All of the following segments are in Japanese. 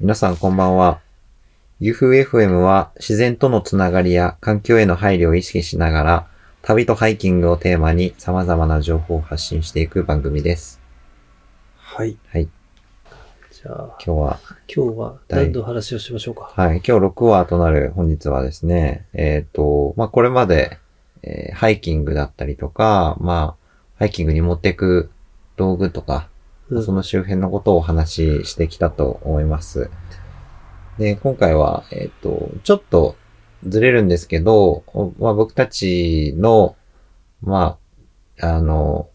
皆さんこんばんは。UFFM は自然とのつながりや環境への配慮を意識しながら、旅とハイキングをテーマに様々な情報を発信していく番組です。はい。はい。じゃあ、今日は、今日は何の話をしましょうか？はい。今日6話となる本日はですね、えっ、と、まあ、これまで、えーハイキングだったりとか、まあ、ハイキングに持っていく道具とか、うんその周辺のことをお話ししてきたと思います。で、今回は、えっ、と、ちょっとずれるんですけど、おまあ、僕たちの、まあ、あの、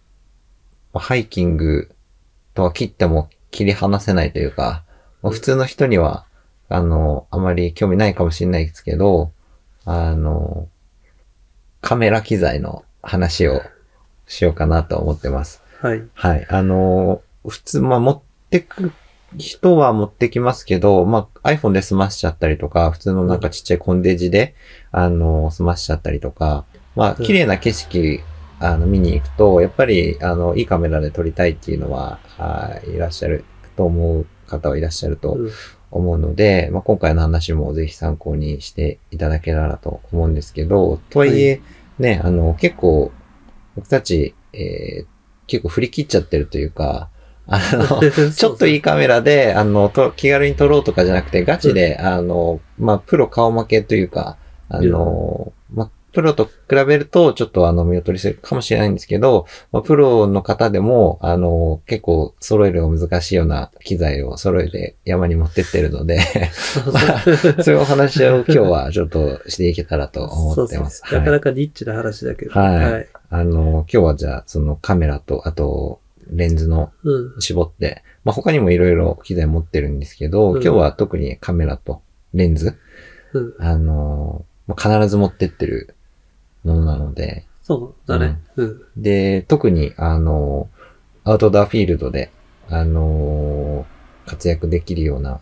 まあハイキングとは切っても切り離せないというか、まあ普通の人には、あの、あまり興味ないかもしれないですけど、あの、カメラ機材の話をしようかなと思ってます。はい。はい。あのー普通、まあ、持ってく人は持ってきますけど、まあ、iPhone で済ましちゃったりとか、普通のなんかちっちゃいコンデジで、あのー済ましちゃったりとか、まあ、うん。綺麗な景色、あの、見に行くと、やっぱり、あの、いいカメラで撮りたいっていうのは、あーいらっしゃると思う方はいらっしゃるとうん。思うので、まあ、今回の話もぜひ参考にしていただけたらと思うんですけど、とはいえ、ね、あの、結構、僕たち、えー結構振り切っちゃってるというか、あの、ちょっといいカメラで、あの、と気軽に撮ろうとかじゃなくて、ガチで、あの、まあ、プロ顔負けというか、あの、まあ、プロと比べると、ちょっとあの、見劣りするかもしれないんですけど、まあ、プロの方でも、あの、結構揃えるのが難しいような機材を揃えて山に持ってってるので、そうそう。そういうお話を今日はちょっとしていけたらと思ってます。そうそう。なかは。ない。かニッチな話だけど。はい。あの、今日はじゃあ、そのカメラと、あと、レンズのうん。絞って、まあ、他にもいろいろ機材持ってるんですけど、うん今日は特にカメラとレンズ、うん。あの、まあ必ず持ってってるものなので、そうだね。うん。で、特に、あの、アウトドアフィールドで、あの、活躍できるような、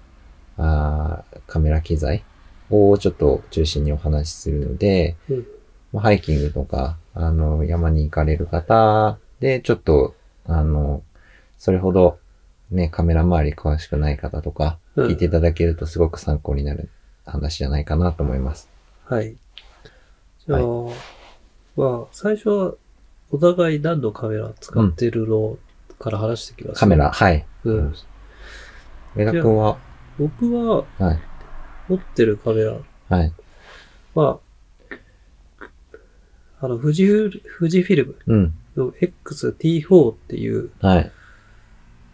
あーカメラ機材をちょっと中心にお話しするので、うんまあハイキングとか、あの、山に行かれる方で、ちょっと、あの、それほど、ね、カメラ周り詳しくない方とか、うん聞いていただけるとすごく参考になる話じゃないかなと思います。はい。じゃあ、まあ、最初は、お互い何のカメラ使ってるのから話してきます、カメ。ラ、はい。うん。上田くんは、僕は、はい。持ってるカメラはい。は、あの、富士フ、富士フィルムうん。の XT4 っていうはい。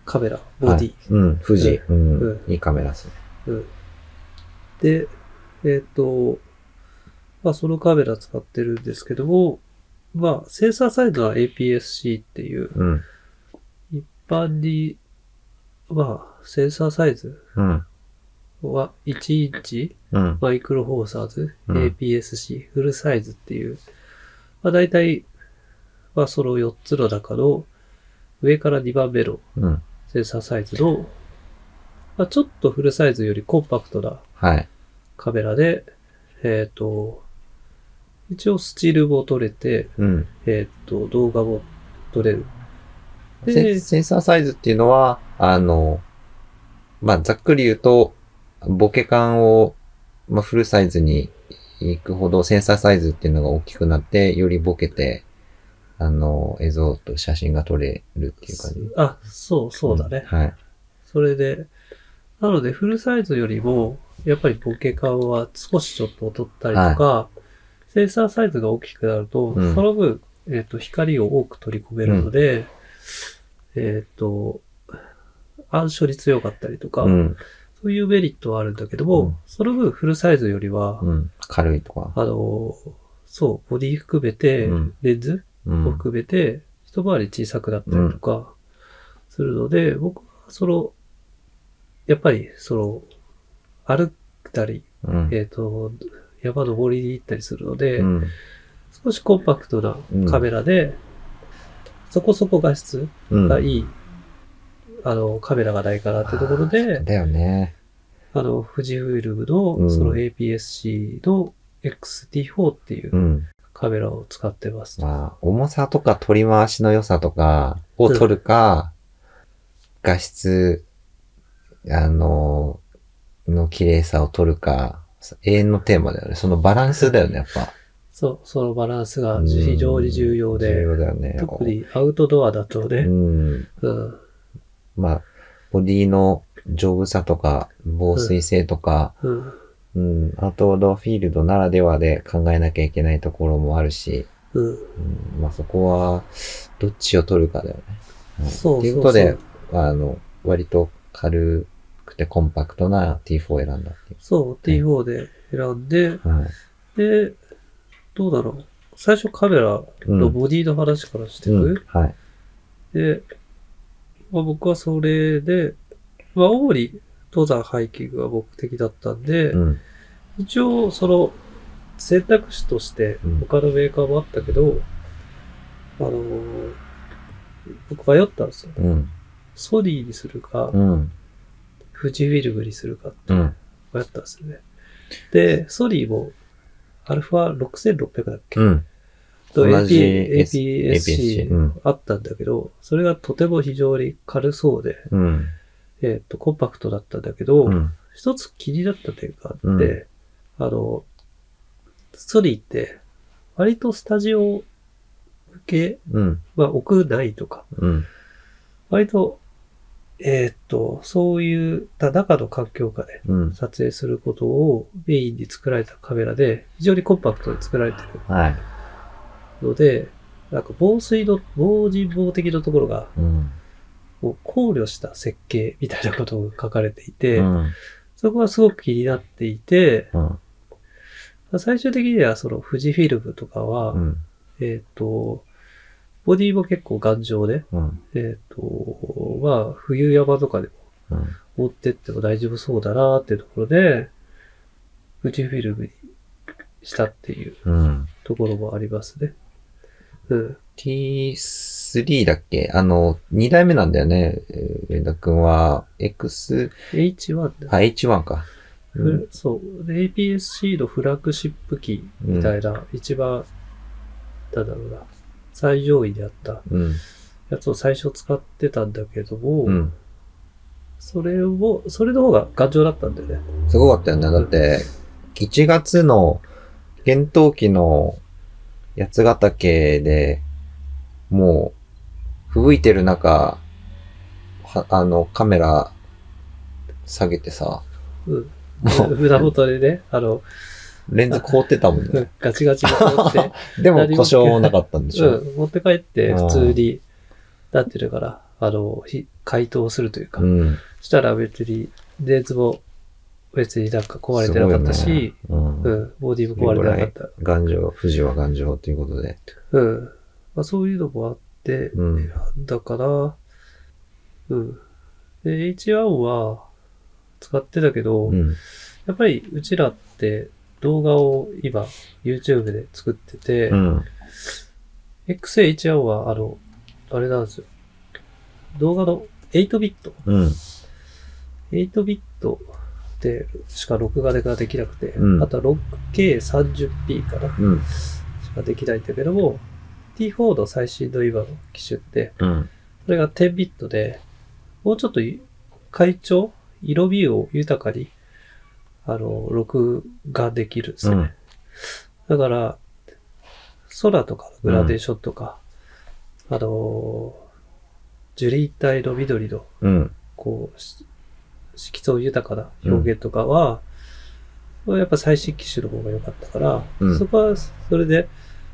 カメラ、ボディ。はいうん、富士。うん。ういいカメラですね。うん。で、えっ、と、まあそのカメラ使ってるんですけども、まあセンサーサイズは APS-C っていう、うん。一般に、まあセンサーサイズうん。は1インチうん。マイクロフォーサーズ、うん APS-C、フルサイズっていう、まあ大体、まあその4つの中の上から2番目のうん。センサーサイズの、まあちょっとフルサイズよりコンパクトなはい。カメラで、えっ、と、一応スチールも撮れて、うん。えっ、と、動画も撮れる。セで、センサーサイズっていうのは、あの、まあ、ざっくり言うと、ボケ感を、まあ、フルサイズに行くほどセンサーサイズっていうのが大きくなって、よりボケて、あの、映像と写真が撮れるっていう感じ。あ、そう、そうだね。んはい。それで、なので、フルサイズよりも、やっぱりボケ感は少しちょっと劣ったりとか、センサーサイズが大きくなると、うんその分、えっ、と、光を多く取り込めるので、えっ、と、暗所に強かったりとか、うん。そういうメリットはあるんだけども、うんその分フルサイズよりは、うん。軽いとか。あの、そう、ボディ含めてうん、レンズうん。も含めて、一回り小さくなったりとか、するので、僕はその、やっぱり、その、歩いたり、うん。えっ、と、山登りに行ったりするので、うん。少しコンパクトなカメラで、そこそこ画質うん。がいい、あの、カメラがないかなってところで、だよね。あの、富士フイルムの、うんその APS-C の XT4 っていううんカメラを使ってます。まあ、重さとか取り回しの良さとかを取るか、画質、あの、の綺麗さを取るか、永遠のテーマだよね。そのバランスだよね、やっぱ。そう、そのバランスが非常に重要で、重要だよね。特にアウトドアだとうね、ん。うん、まあ、ボディの丈夫さとか、防水性とか、うん、うん、アウトドアフィールドならではで考えなきゃいけないところもあるし、うん、うん、まあそこは、どっちを取るかだよね。んそうっていうことでそう、あの、割と軽くてコンパクトな T4 を選んだっていそう、T4 で選んで、う。はい。で、どうだろう。最初カメラのボディの話からしていく、うん、はい。で、まあ、僕はそれで、まあ、主に登山ハイキングが目的だったんで、うん。一応その選択肢としてうん他のメーカーもあったけど、あのー僕迷ったんですよ。うん。ソニーにするか、うん。富士フィルムにするかってうん。迷ったんですよね。で、ソニーもアルファ6600だっけ、うん。と AP APS-C うんあったんだけど、それがとても非常に軽そうで、うん。えっ、と、コンパクトだったんだけど、うん。一つ気になった点があって、うんあの、ソニーって、割とスタジオ向けうん。は屋内とか、うん。割と、えーっと、そういった中の環境下でうん。撮影することをメインに作られたカメラで、非常にコンパクトに作られてるはい。ので、なんか防水の、防人防的なところが、うん。もう考慮した設計みたいなことが書かれていて、うん。そこはすごく気になっていて、うん。最終的にはその富士フィルムとかは、うん。えっ、と、ボディも結構頑丈で、うん。えっ、と、まあ、冬山とかでもうん。持ってっても大丈夫そうだなっていうところで、富士フィルムにしたっていううん。ところもありますね。うん。T3 だっけ？あの、2代目なんだよね。えー上田くんは、X、H1 だ。あ、H1 か。うふん。そう。で APS-C のフラッグシップ機みたいな、一番、なんだろうな、最上位であったうん。やつを最初使ってたんだけども、うん。それを、それの方が頑丈だったんだよね。すごかったよね。だって、1月の、厳冬期の八ヶ岳で、もう、吹雪いてる中、は、あの、カメラ、下げてさ、うん。もう、胸元でね、あの、レンズ凍ってたもんね。ガチガチに凍って、でも故障もなかったんでしょ。うん、持って帰って普通に、なってるから、あの、ひ解凍するというか、うん。したら別に、レンズも別になんか壊れてなかったし、ね、うんうん、ボディも壊れてなかった。頑丈、富士は頑丈ということで。うん。まあそういうのもあって、うんだから、うん。で、H1 は使ってたけど、うん。やっぱりうちらって動画を今 YouTube で作ってて、うん。XH1 はあの、あれなんですよ。動画の8ビット。うん。8ビットでしか録画ができなくて、うんあとは 6K30p かなうん。しかできないんだけども、T4 の最新の今の機種って、うん。それが10ビットで、もうちょっとい快調色味を豊かに、あの、録画できるんですよね。だから、空とかのグラデーションとか、あの、樹林帯の緑の、うん。こう、し色彩豊かな表現とかは、やっぱ最新機種の方が良かったから、うんそこはそれで、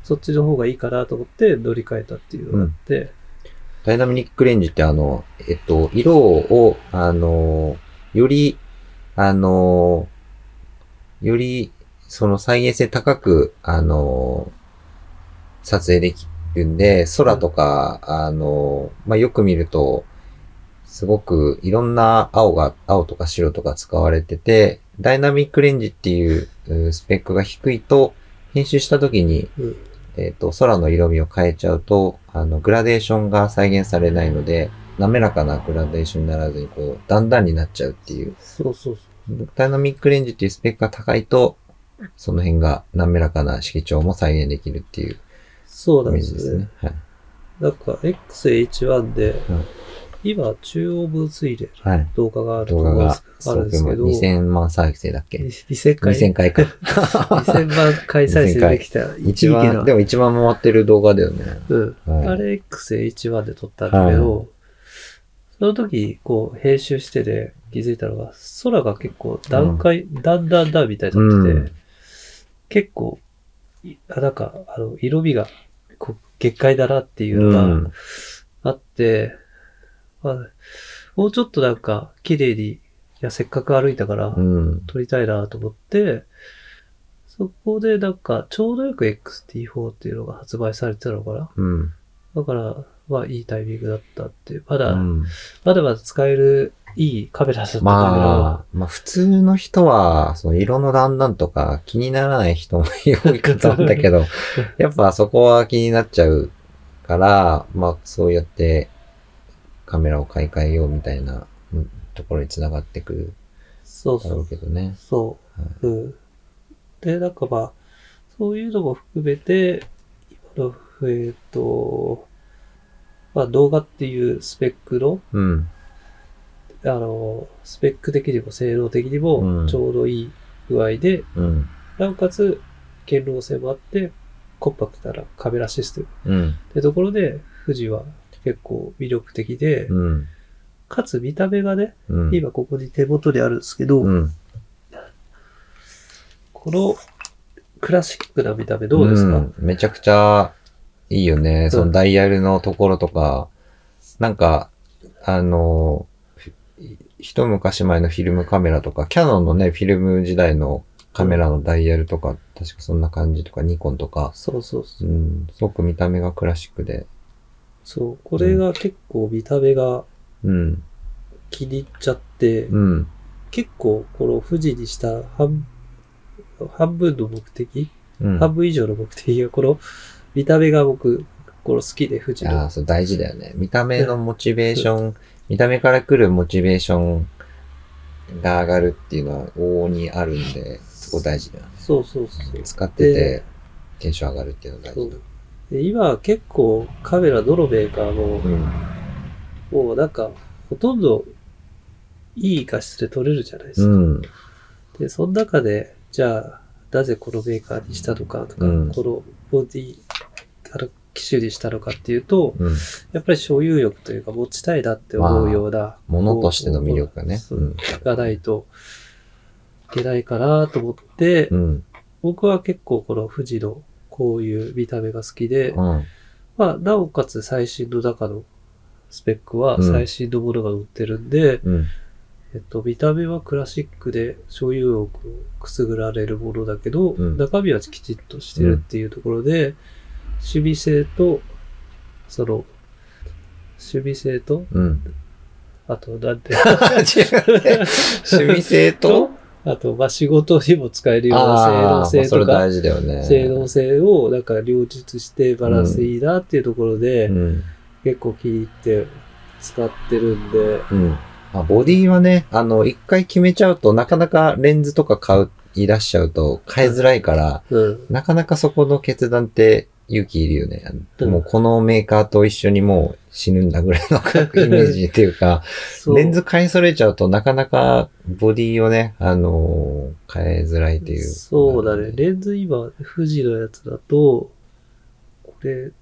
そっちの方がいいかなと思って乗り換えたっていうのがあって、ダイナミックレンジってあの、えっと、色を、あの、より、あの、より、その再現性高く、あの、撮影できるんで、空とか、あの、まあ、よく見ると、すごくいろんな青が、青とか白とか使われてて、ダイナミックレンジっていううスペックが低いと、編集した時に、うん。えっ、と、空の色味を変えちゃうと、あの、グラデーションが再現されないので、滑らかなグラデーションにならずに、こう、だんだんになっちゃうっていう。そうそうそダイナミックレンジっていうスペックが高いと、その辺が滑らかな色調も再現できるっていうう。そうイなんでメージですすねね。。はい。なんか XH1 で、うん今、中央分水嶺はい。の動画があると思うんですあそうんるですけど、2000万再生だっけ？2000回、?2000 回か。2000万回再生できたら一番、でも一番回ってる動画だよね。うん。はいあれ X1 話で撮ったんだけど、その時、こう、編集してて気づいたのが、空が結構段階、だんだんだんみたいになってて、うん結構、いあなんか、あの、色味が、こう、月界だなっていううのがん。あって、まあ、もうちょっとなんか、綺麗に、いや、せっかく歩いたから、うん。撮りたいなと思って、そこでなんか、ちょうどよく XT4 っていうのが発売されてたのかな。うん。だから、まあいいタイミングだったっていう。まだ、うんまだまだ使えるいいカメラだったんだまあ、まあ普通の人は、その色の段々とか気にならない人も多いかと思うんだけど、やっぱそこは気になっちゃうから、まあそうやってカメラを買い替えようみたいなうんところに繋がってくるそうそうだろう。けどね。そう。うん。で、なんかまあ、そういうのも含めて、今の、えっ、と、まあ動画っていうスペックの、うん。あの、スペック的にも性能的にうんもちょうどいい具合で、うん。なおかつ、堅牢性もあって、コンパクトなカメラシステムうん。ってところで、富士は結構魅力的で、うん。かつ見た目がね、うん。今ここに手元にあるんですけど、うん。このクラシックな見た目どうですか、んめちゃくちゃいいよね。そのダイヤルのところとか、なんか、あの、ひ一昔前のフィルムカメラとか、キャノンのね、フィルム時代のカメラのダイヤルとか、確かそんな感じとか、ニコンとか、そうそうそうう。ん、すごく見た目がクラシックで、そう。これが結構見た目がうん、気に入っちゃって、うん、結構この富士にした半半分の目的、うん。半分以上の目的がこの見た目が僕、この好きで富士のああ、。そう、大事だよね。見た目のモチベーション、見た目から来るモチベーションが上がるっていうのは往々にあるんで、そこ大事だよね。そうそうそう。使っててで、テンション上がるっていうのが大そ事だう。で今結構カメラどのメーカーも、うん。もうなんかほとんどいい画質で撮れるじゃないですか。うん。で、その中で、じゃあ、なぜこのメーカーにしたのかとか、うんこのボディ、機種にしたのかっていうと、うん。やっぱり所有欲というか持ちたいなって思うような、ものとしての魅力がね。がないといけないかなと思って、うん。僕は結構この富士のこういう見た目が好きで、うん。まあ、なおかつ最新の中のスペックはうん最新のものが載ってるんで、うん。えっと、見た目はクラシックで所有欲をくすぐられるものだけど、うん中身はきちっとしてるっていうところで、守備性と、その、守備性と、うん。あと、なんて、自分で趣味性と、あと、まあ、仕事にも使えるような性ああ、能まあそれ性とか、大事だよね。性能性をなんか両立してバランスいいなっていうところで、うん。結構気に入って使ってるんで、うん。まあ、ボディはね、あの、一回決めちゃうと、なかなかレンズとか買う、言い出しちゃうと、買いづらいから、うん。なかなかそこの決断って勇気いるよね。うんもうこのメーカーと一緒にもう死ぬんだぐらいの イメージっていうか、レンズ買い揃えちゃうとなかなかボディをね、あのー変えづらいっていう。そうだね。レンズ今、富士のやつだと、これ、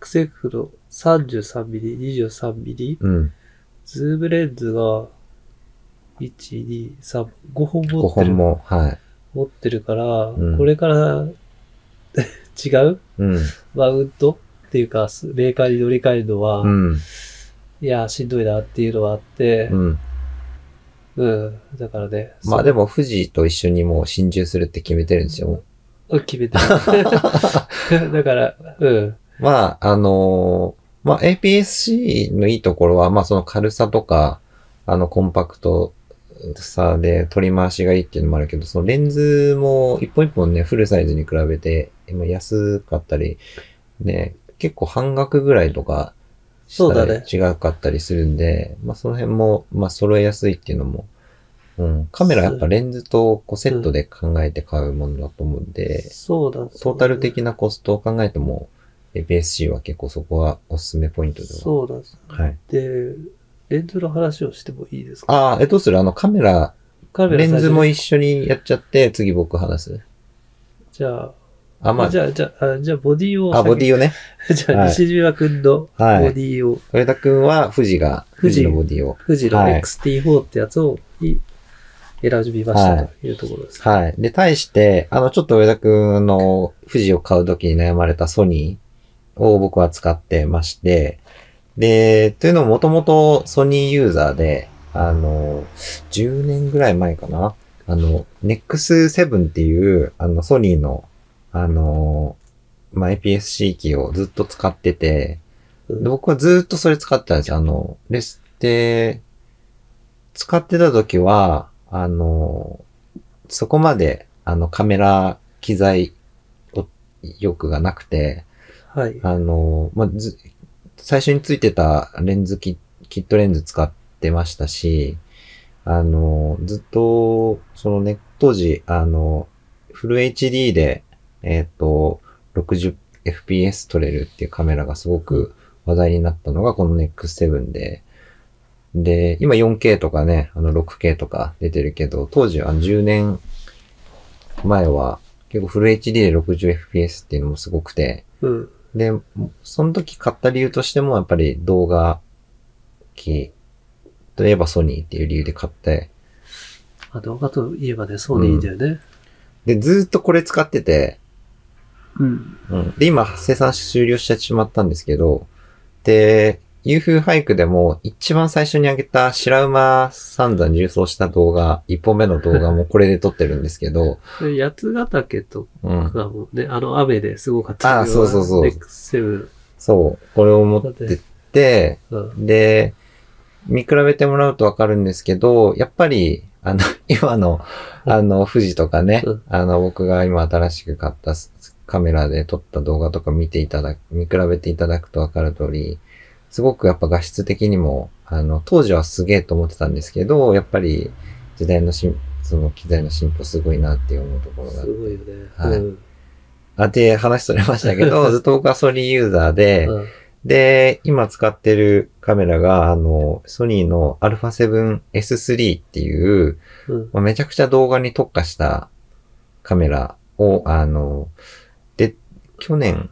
XF の 33mm、23mm、うん。ズームレンズが、1、2、3、5本5持ってる。本も、はい。持ってるから、うんこれから 違う？うん。マウントっていうか、すメーカーに乗り換えるのは、うん。いや、しんどいなっていうのはあってう、ん。うん。だからね。まあでも、富士と一緒にもう心中するって決めてるんですよ。決めてる。だから、うん。まあ、あのーまあ APS-C のいいところは、まあその軽さとか、あのコンパクトさで取り回しがいいっていうのもあるけど、そのレンズも一本一本ね、フルサイズに比べて、今安かったり、ね、結構半額ぐらいとか、そうだね違うかったりするんで、まあその辺も、まあ揃えやすいっていうのも、うん、カメラやっぱレンズとこうセットで考えて買うものだと思うんで、そうだ。トータル的なコストを考えても、APS-C は結構そこはおすすめポイントでは。そうなんです。はい。で、レンズの話をしてもいいですか？ああ、え、どうする？あのカメラ、カメラレンズも。一緒にやっちゃって、次僕話す。じゃあ、あ、まあ、じゃあ、じゃあ、あじゃあボディをあ、ボディを。をね。じゃあ、はい西島くんのボデはいィを、上田くんは富士が、富富士士のボディを。富士のはい XT4 ってやつをい選びましたというところです。はい。で、対して、あの、ちょっと上田くんの富士を買うときに悩まれたソニーを僕は使ってまして、で、というのももともとソニーユーザーで、あの、10年ぐらい前かなあの、NEX7 っていう、あの、ソニーの、あの、まあ、APS-C 機をずっと使ってて、僕はずっとそれ使ってたんですよ。あの、レスで、使ってた時は、あの、そこまで、あの、カメラ機材を欲がなくて、はい。あの、まあ、ず、最初についてたレンズキ、キットレンズ使ってましたし、あの、ずっと、そのね、当時、あの、フル HD で、えっ、と、60fps 撮れるっていうカメラがすごく話題になったのがこの NEX7 で、で、今 4K とかね、あの 6K とか出てるけど、当時あの10年前は結構フル HD で 60fps っていうのもすごくて、うん。で、その時買った理由としてもやっぱり動画機といえばソニーっていう理由で買って、まあ、動画といえばね、ソニーだよね。で、ずーっとこれ使ってて、うん。うん。で、今生産終了してしまったんですけど、で、ユーフーハイクでも一番最初に上げた白馬三山重走した動画、一本目の動画もこれで撮ってるんですけど、で八ヶ岳とうん。かもね、あの雨ですごかったあそうそうそう X7。そう。これを持ってって、うん。で、見比べてもらうとわかるんですけど、やっぱり、あの、今の、あの、富士とかねうん、あの、僕が今新しく買ったカメラで撮った動画とか見ていただく、見比べていただくとわかる通り、すごくやっぱ画質的にも、あの、当時はすげえと思ってたんですけど、やっぱり時代の進、その機材の進歩すごいなって思うところがす。ごいよね。はいうん。あ、で、話それましたけど、ずっと僕はソニーユーザーで、うんで、今使ってるカメラが、あの、ソニーの α7S3 っていう、うん。まあめちゃくちゃ動画に特化したカメラを、あの、で、去年、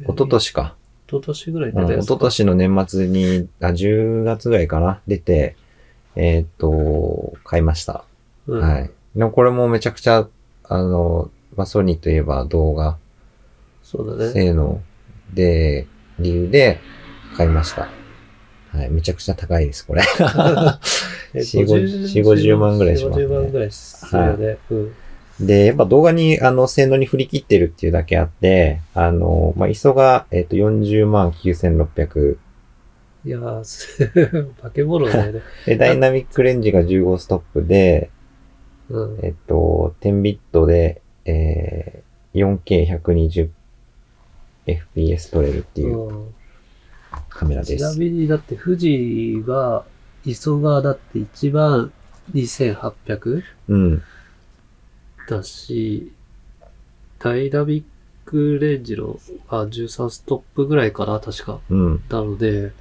一昨年か。一昨年ぐらいうん、一出たやつか。昨年の年末に、あ、10月ぐらいかな、出て、えーっと、買いました。うんはい。でもこれもめちゃくちゃ、あの、まあ、ソニーといえば動画そうだね。性能で、理由で買いました。はい。めちゃくちゃ高いです、これ。えっと4 50 50万ぐらいしますね4 50万ぐらいするよね。うん。で、やっぱ動画に、あの、性能に振り切ってるっていうだけあって、あの、まあ、ISO が、えっ、と、40万9600。いやー、す 化け物だよね。で、ダイナミックレンジが15ストップで、うん。えっと、10ビットで、えー、4K120fps 撮れるっていううんカメラでちなす。みに、だって富士が、磯がだって1万2800うん。だし、ダイナミックレンジの、あ、13ストップぐらいかな、確か。うん。なので、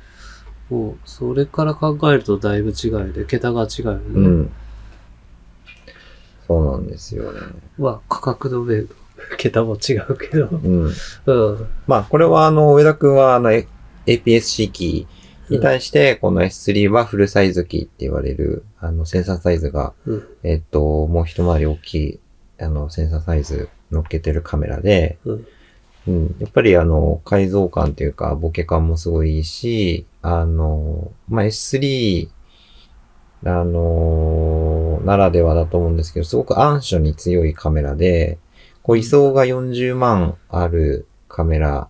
もう、それから考えるとだいぶ違うよね。桁が違うよね。うん。そうなんですよね。まあ、価格の面、桁も違うけど。うん。うん。まあ、これはあの、上田くんはあの、APS-C 機に対して、この S3 はフルサイズ機って言われる、あの、センサーサイズが、うん。えっと、もう一回り大きい、あの、センサーサイズ乗っけてるカメラで、うん。うん、やっぱりあの、改造感というか、ボケ感もすごいいいし、あの、まあ、S3、あの、ならではだと思うんですけど、すごく暗所に強いカメラで、こう、位相が40万あるカメラ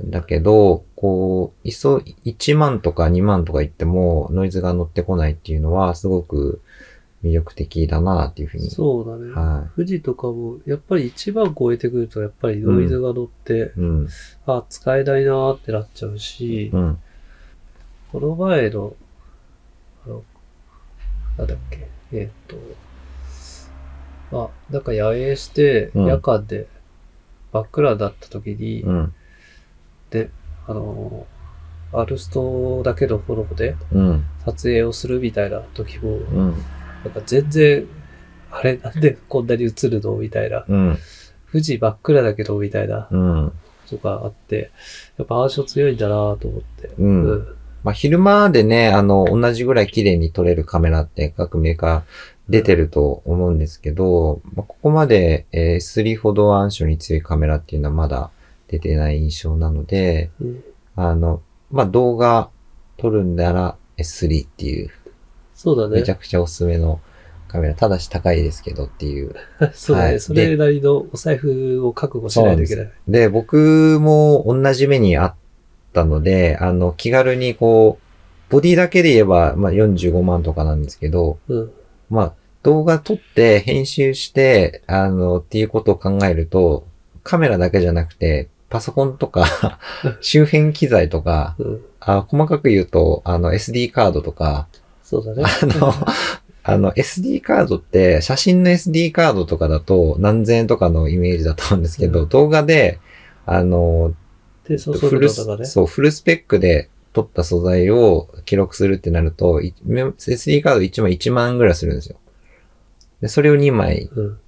だけど、こう、位相1万とか2万とか言っても、ノイズが乗ってこないっていうのは、すごく魅力的だなっていうふうに。そうだね。は富士とかも、やっぱり1番超えてくると、やっぱりノイズが乗って、い。うん。あ、使えないなーってなっちゃうし、うん。この前の、あの、なんだっけ、えーっと、あ、なんか野営して、うん夜間で真っ暗だった時に、うん。で、あの、アルストだけのフォローでうん。撮影をするみたいな時も、うん。なんか全然、あれなんでこんなに映るの？みたいな。うん。富士真っ暗だけどみたいなうん。とかあって、やっぱ暗証強いんだなと思って。うんうん。まあ、昼間でね、あの、同じぐらい綺麗に撮れるカメラって各メーカー出てると思うんですけど、まあ、ここまで、えー S3 ほど暗所に強いカメラっていうのはまだ出てない印象なので、うんあの、まあ、動画撮るんなら S3 っていう、そうだね。めちゃくちゃおすすめのカメラ、ただし高いですけどっていう。そうだね、はいそれなりのお財布を覚悟しないといけない。で、僕も同じ目にあったので、あの、気軽にこう、ボディだけで言えば、まあ、45万とかなんですけど、うん。まあ、動画撮って編集して、あの、っていうことを考えると、カメラだけじゃなくて、パソコンとか、周辺機材とか、うん。あ細かく言うと、あの、SD カードとか、そうだね。あの、あの、SD カードって、写真の SD カードとかだと何千円とかのイメージだと思うんですけど、うん動画で、あの、フル。そう、フルスペックで撮った素材を記録するってなると、い SD カード1枚1万円ぐらいするんですよ。で、それを2枚、うん。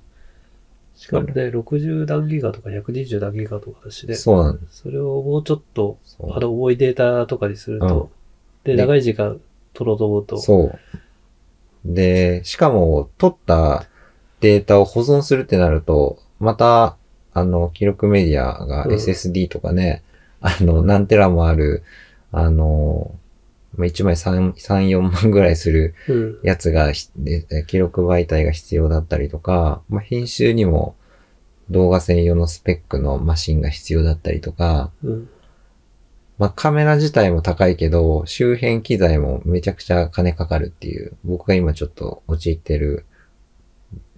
しかもね、60何ギガとか120何ギガとかだしね。そうなんです。それをもうちょっと、あの、重いデータとかにすると、で、ね長い時間取ろうと思うと、そう。で、しかも、撮ったデータを保存するってなると、また、あの、記録メディアがうん SSD とかね、あの、何テラもある、あの、まあ1枚3、3、4万ぐらいするうん。やつがひ、で記録媒体が必要だったりとか、まあ、編集にも動画専用のスペックのマシンが必要だったりとか、うん。まあ、カメラ自体も高いけど、周辺機材もめちゃくちゃ金かかるっていう、僕が今ちょっと陥ってる、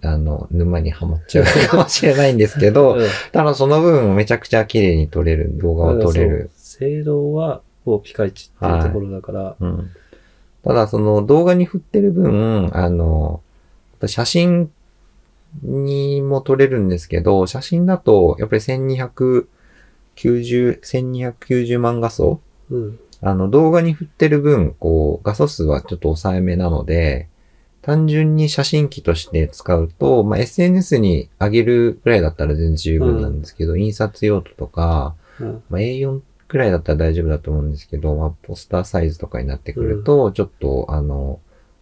あの、沼にはまっちゃう かもしれないんですけど、うんただその分めちゃくちゃ綺麗に撮れる、動画を撮れる。そう性能は、もうピカイチっていうところだから、うん。ただその動画に振ってる分、あの、写真にも撮れるんですけど、写真だとやっぱり1290、1290万画素？うん。あの動画に振ってる分、こう、画素数はちょっと抑えめなので、単純に写真機として使うと、まあ、SNS に上げるくらいだったら全然十分なんですけど、印刷用途とか、うん。まあ、A4 くらいだったら大丈夫だと思うんですけど、まあ、ポスターサイズとかになってくると、ちょっと、あの、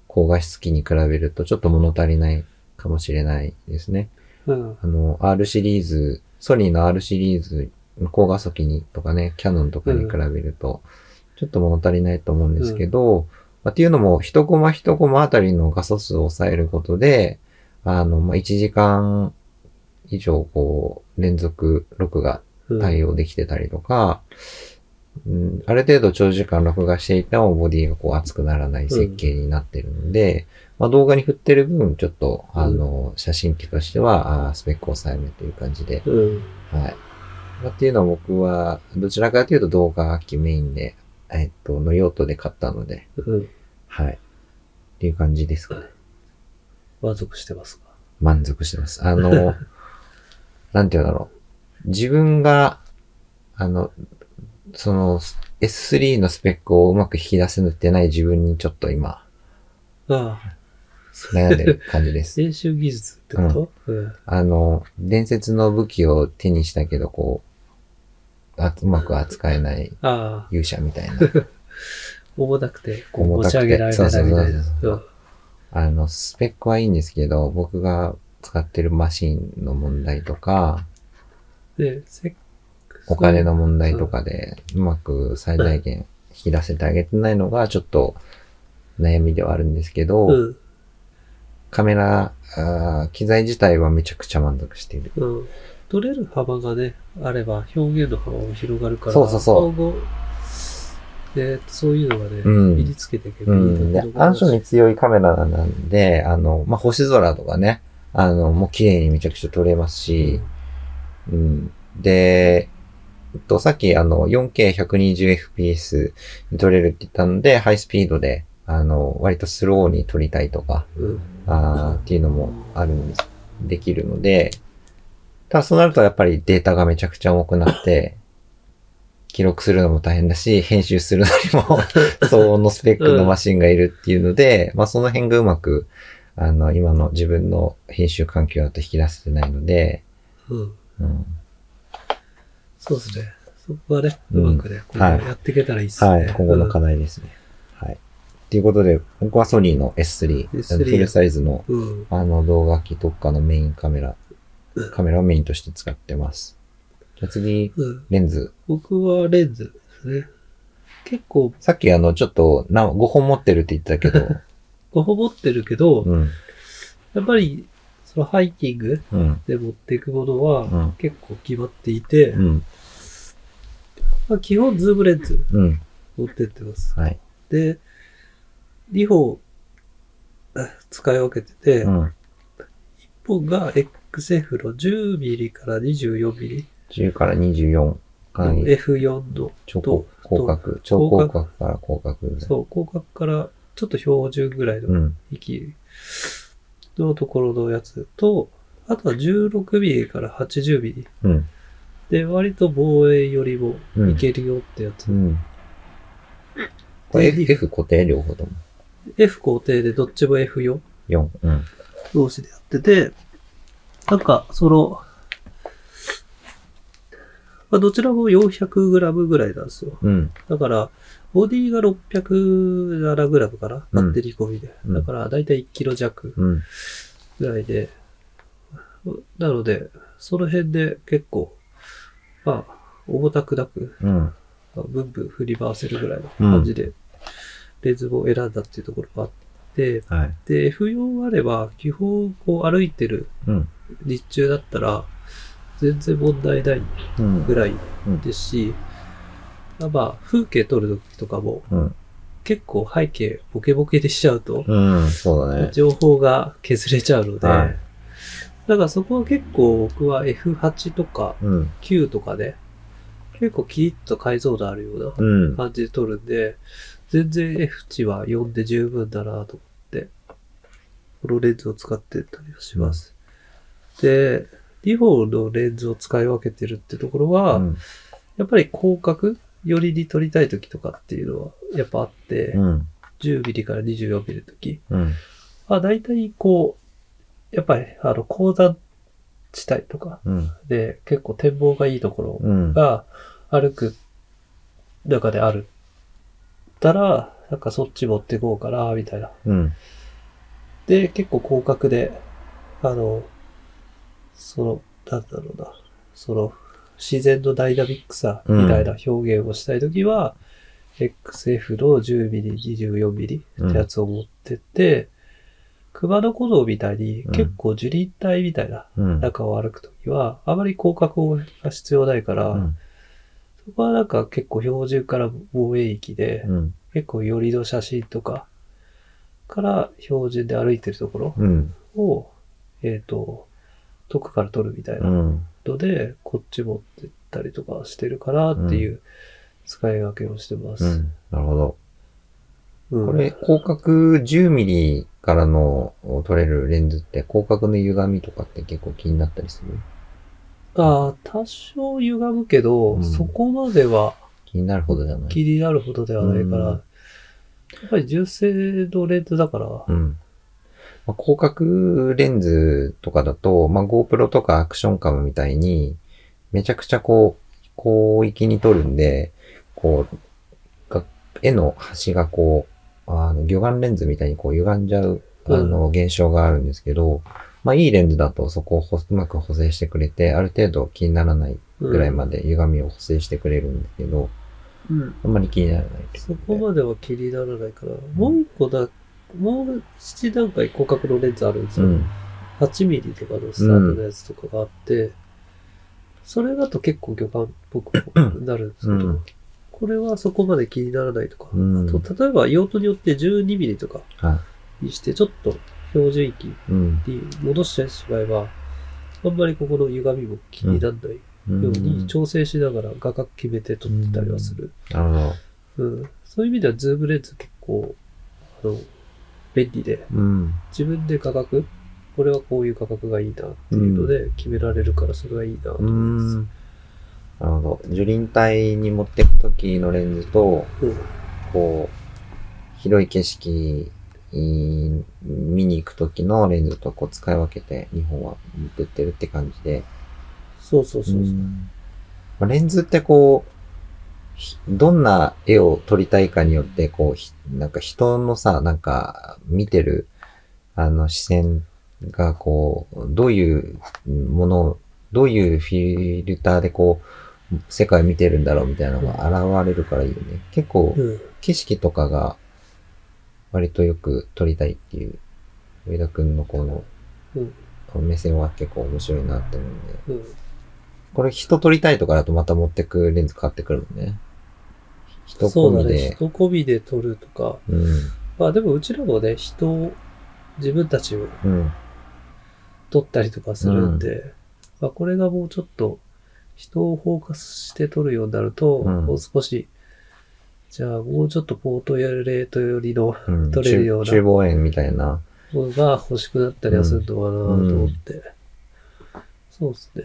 高画質機に比べるとちょっと物足りないかもしれないですね。うん。あの、R シリーズ、ソニーの R シリーズ、高画素機にとかね、キャノンとかに比べると、ちょっと物足りないと思うんですけど、まあ、っていうのも、一コマ一コマあたりの画素数を抑えることで、あの、まあ、1時間以上、こう、連続録画うん。対応できてたりとか、うん、ある程度長時間録画していてもボディがこう熱くならない設計になってるので、まあ、動画に振ってる分、ちょっと、あの、写真機としては、あースペックを抑えめという感じで、うん。はい。まあ、っていうのは僕は、どちらかというと動画機メインで、えっと、の用途で買ったので、うん。はい。っていう感じですかね。満足してますか？満足してます。あの、なんて言うんだろう。自分が、あの、その S3 のスペックをうまく引き出せてない自分にちょっと今ああ。悩んでる感じです。練習技術ってこと？うん。あの、伝説の武器を手にしたけど、こう、あうまく扱えない。勇者みたいな。重たくて、こう持ち上げられないみたいな。そうあの、スペックはいいんですけど、僕が使ってるマシンの問題とか、で、せお金の問題とかで、うまく最大限引き出せてあげてないのが、ちょっと悩みではあるんですけど、うん。カメラあー、機材自体はめちゃくちゃ満足している。うん。取れる幅がね、あれば表現の幅も広がるから、そうそうそうそういうのがね、うん身につけていけうばいいん。で暗所に強いカメラなんで、あの、まあ、星空とかね、あの、もう綺麗にめちゃくちゃ撮れますし、うん。で、えっと、さっきあの、4K120fps に撮れるって言ったので、ハイスピードで、あの、割とスローに撮りたいとか、うん。あーっていうのもあるんです。できるので、ただそうなるとやっぱりデータがめちゃくちゃ重くなって、記録するのも大変だし、編集するのにも 相応のスペックのマシンがいるっていうので、まあその辺がうまく、あの、今の自分の編集環境だと引き出せてないので、うん。うん、そうですね。そこはね、ううんまくね、今後やっていけたらいいっすね。はい、今後の課題ですね。はい。ということで、僕はソニーの S3、S3 フルサイズのうん。あの動画機特化のメインカメラうん、カメラをメインとして使ってます。じゃあ次、うん。レンズ。僕はレンズですね。結構、さっきあの、ちょっと、な、5本持ってるって言ってたけど、5本持ってるけど、うん、やっぱり、そのハイキングうん、で持っていくものはうん結構決まっていて、うん、まあ、基本ズームレンズうん、持ってってます。はい。で、2本あ使い分けてて、1うん。本が XF の 10mm から 24mm 10から24。かなのり F4 の、超広角、超広角から広角。そう、広角からちょっと標準ぐらいうのん。域のところのやつと、あとは 16mm から 80mm うん。で、割と望遠よりもうんいけるよってやつ。うん。これで F, F 固定両方とも。F 工程でどっちも F4 4。うん。同士でやってて、なんか、その、まあ、どちらも 400g ぐらいなんですよ。うん。だから、ボディが 607g かな？バうんッテリー込みで。うんだから、だいたい 1kg 弱うん。ぐらいで、なので、その辺で結構、まあ、重たくなく、うん。まあブンブン振り回せるぐらいの感じで、レンズを選んだっていうところがあって、はい。で、で、F4 あれば、基本、こう歩いてるうん。日中だったら、全然問題ないうん。ぐらいうんですし、まあ、風景撮る時とかも、うん。結構背景ボケボケでしちゃうと、うん。そうだね。情報が削れちゃうので、はいだからそこは結構僕は F8 とかうん。9とかで、結構キリッと解像度あるよううんな。感じで撮るんで、全然 F 値は4で十分だなと思って、このレンズを使ってたりはします。で、2本のレンズを使い分けてるってところは、うん。やっぱり広角寄りに撮りたい時とかっていうのはやっぱあって、うん。10mm から 24mm の時、うん。まあ大体こう、やっぱりあの高山地帯とかうん。で結構展望がいいところうん。が歩く中であるったら、なんかそっち持ってこうかな、みたいな。うん。で、結構広角で、あの、その、なんだろうな、その、自然のダイナミックさみたいな表現をしたいときは、XF の 10mm、24mm ってやつを持ってって、熊野古道みたいにうん結構樹林帯みたいなうん。中を歩くときは、あまり広角が必要ないから、うん。そこはなんか結構標準から防衛域で、うん。結構寄りの写真とかから標準で歩いてるところうん。を、えっ、と、遠くから撮るみたいうなんので、こっち持ってったりとかしてるかなっていう使い分けをしてます。うん。なるほど。うんこれ、広角10ミリからの撮れるレンズって、広角の歪みとかって結構気になったりする？ああ、多少歪むけど、うんそこまでは気になるほどじゃない気になるほどではないから、うんやっぱり純正のレンズだから、うん。まあ、広角レンズとかだと、まあ、GoPro とかアクションカムみたいに、めちゃくちゃこう、広域に撮るんで、こう、が絵の端がこう、あの、魚眼レンズみたいにこう歪んじゃう、あの、現象があるんですけど、まあ、いいレンズだとそこをほうまく補正してくれて、ある程度気にならないぐらいまで歪みを補正してくれるんですけど、うん。あんまり気にならないそこまでは気にならないから、もう一個だ、もう7段階広角のレンズあるんですよ。うん。8ミリとかのスタンドのやつとかがあって、それだと結構魚眼っぽくなるんですけど、うんこれはそこまで気にならないとか、うん。と例えば用途によって12ミリとかはにして、ちょっと標準域。に戻してしまえば、あんまりここの歪みも気にならないように調整しながら画角決めて撮ってたりはする。なるほど。うん。そういう意味ではズームレンズ結構、あの、便利で、うん。自分で画角、これはこういう画角がいいなっていうので決められるから、それはいいなとう思います。ん。なるほど。樹林帯に持っていくときのレンズと、うん。こう、広い景色い見に行くときのレンズとこう使い分けて2本は持ってってるって感じで。そうそうそうそう。うんまあレンズってこう、ひどんな絵を撮りたいかによって、こう、ひなんか人のさ、なんか見てる、あの視線がこう、どういうものを、どういうフィルターでこう、世界を見てるんだろうみたいなのが現れるからいいよね。結構、うん。景色とかが割とよく撮りたいっていう、上田くんのこのうん。目線は結構面白いなって思うんで。うん。これ人撮りたいとかだとまた持ってくレンズ変わってくるのね。人そうだね。込みで。人込みで撮るとか。うん。まあでもうちらもね、人を、自分たちをうん。撮ったりとかするんで、まあこれがもうちょっと人をフォーカスして撮るようになると、うんもう少し、じゃあもうちょっとポートやレートよりのうん。撮れるような中中望遠みたいな。ものが欲しくなったりはするのかなと思って。そうですね。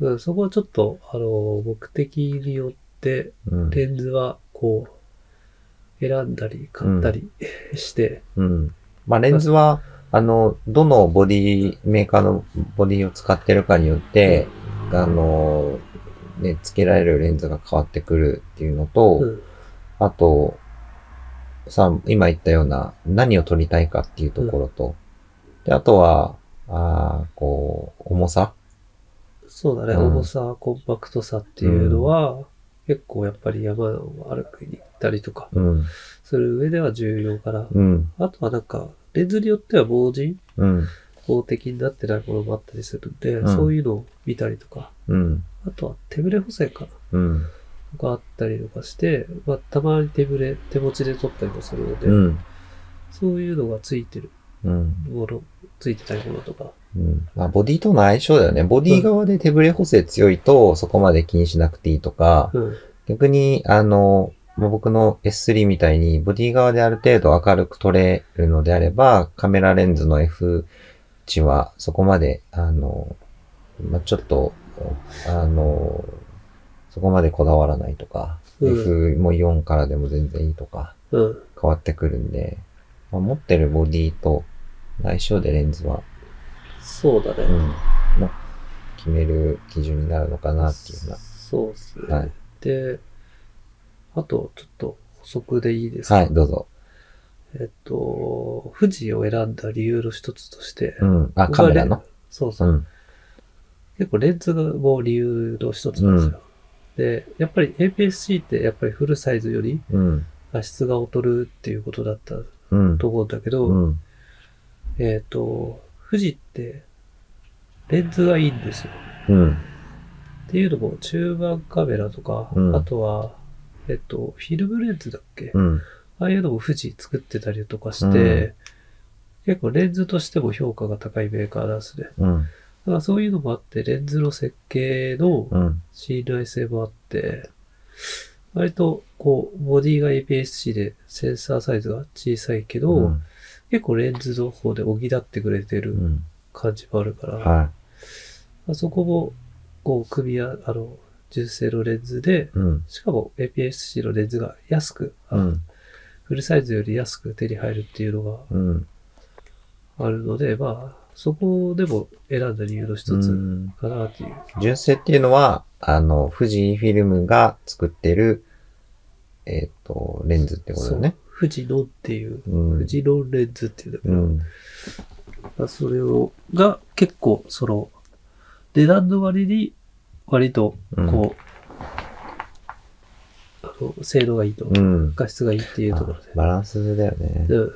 うんそこはちょっと、あの、目的によっ。レンズはこう、選んだり買ったりして、うん。まあレンズは、あの、どのボディ、メーカーのボディを使ってるかによって、あの、ね、付けられるレンズが変わってくるっていうのと、うん。あと、さ、今言ったような何を撮りたいかっていうところと、で、あとは、あーこう、重さ。そうだね、うん。重さ、コンパクトさっていうのは、結構やっぱり山を歩くに行ったりとかうん、する上では重要かな。うん、あとはなんか、レンズによっては防塵うん、法的になってないものもあったりするんで、うん。そういうのを見たりとか、うん、あとは手ぶれ補正か。なうん、があったりとかして、まあ、たまに手ぶれ、手持ちで撮ったりもするので、うん、そういうのがついてるうん、もの、ついてないものとか、うん。まあ、ボディとの相性だよね。ボディ側で手ブレ補正強いと、そこまで気にしなくていいとか、うん、逆に、あの、まあ僕の S3 みたいに、ボディ側である程度明るく撮れるのであれば、カメラレンズの F 値はそこまで、あの、まあ、ちょっと、あの、そこまでこだわらないとか、うん F も4からでも全然いいとか、うん、変わってくるんで、まあ、持ってるボディと相性でレンズは、そうだね。うん、の決める基準になるのかなっていうよそうですね。はい。で、あと、ちょっと補足でいいですか？はい、どうぞ。えっと、富士を選んだ理由の一つとして、うん。あ、カメラの？そうそうう。ん。結構レンズがもう理由の一つなんですよ。で、やっぱり APS-C ってやっぱりフルサイズよりうん。画質が劣るっていうことだったうん。と思うんだけど、うん。えっ、と、富士ってレンズがいいんですよ。うん。っていうのも中盤カメラとか、うんあとは、えっ、と、フィルムレンズだっけ、うん。ああいうのも富士作ってたりとかして、結構レンズとしても評価が高いメーカーなんですね。うん。だからそういうのもあって、レンズの設計のうん。信頼性もあって、割と、こう、ボディが APS-C でセンサーサイズが小さいけど、うん。結構レンズの方で補ってくれてるうん。感じもあるから、はまあそこも、こう、組み合、あの、純正のレンズで、い。うん。しかも APS-C のレンズが安く、あうん。フルサイズより安く手に入るっていうのうん。があるので、まあ、そこでも選んだ理由の一うつんかなっていう。純正っていうのは、あの、富士フィルムが作ってる、えっ、と、レンズってことだよね。富士ノンっていう、うん富士ノンレンズっていうんだけど、うん。まあそれを、が結構、その、値段の割に、割と、こう、あの、性能がいいと、うん。画質がいいっていうところで。バランスだよね。うん。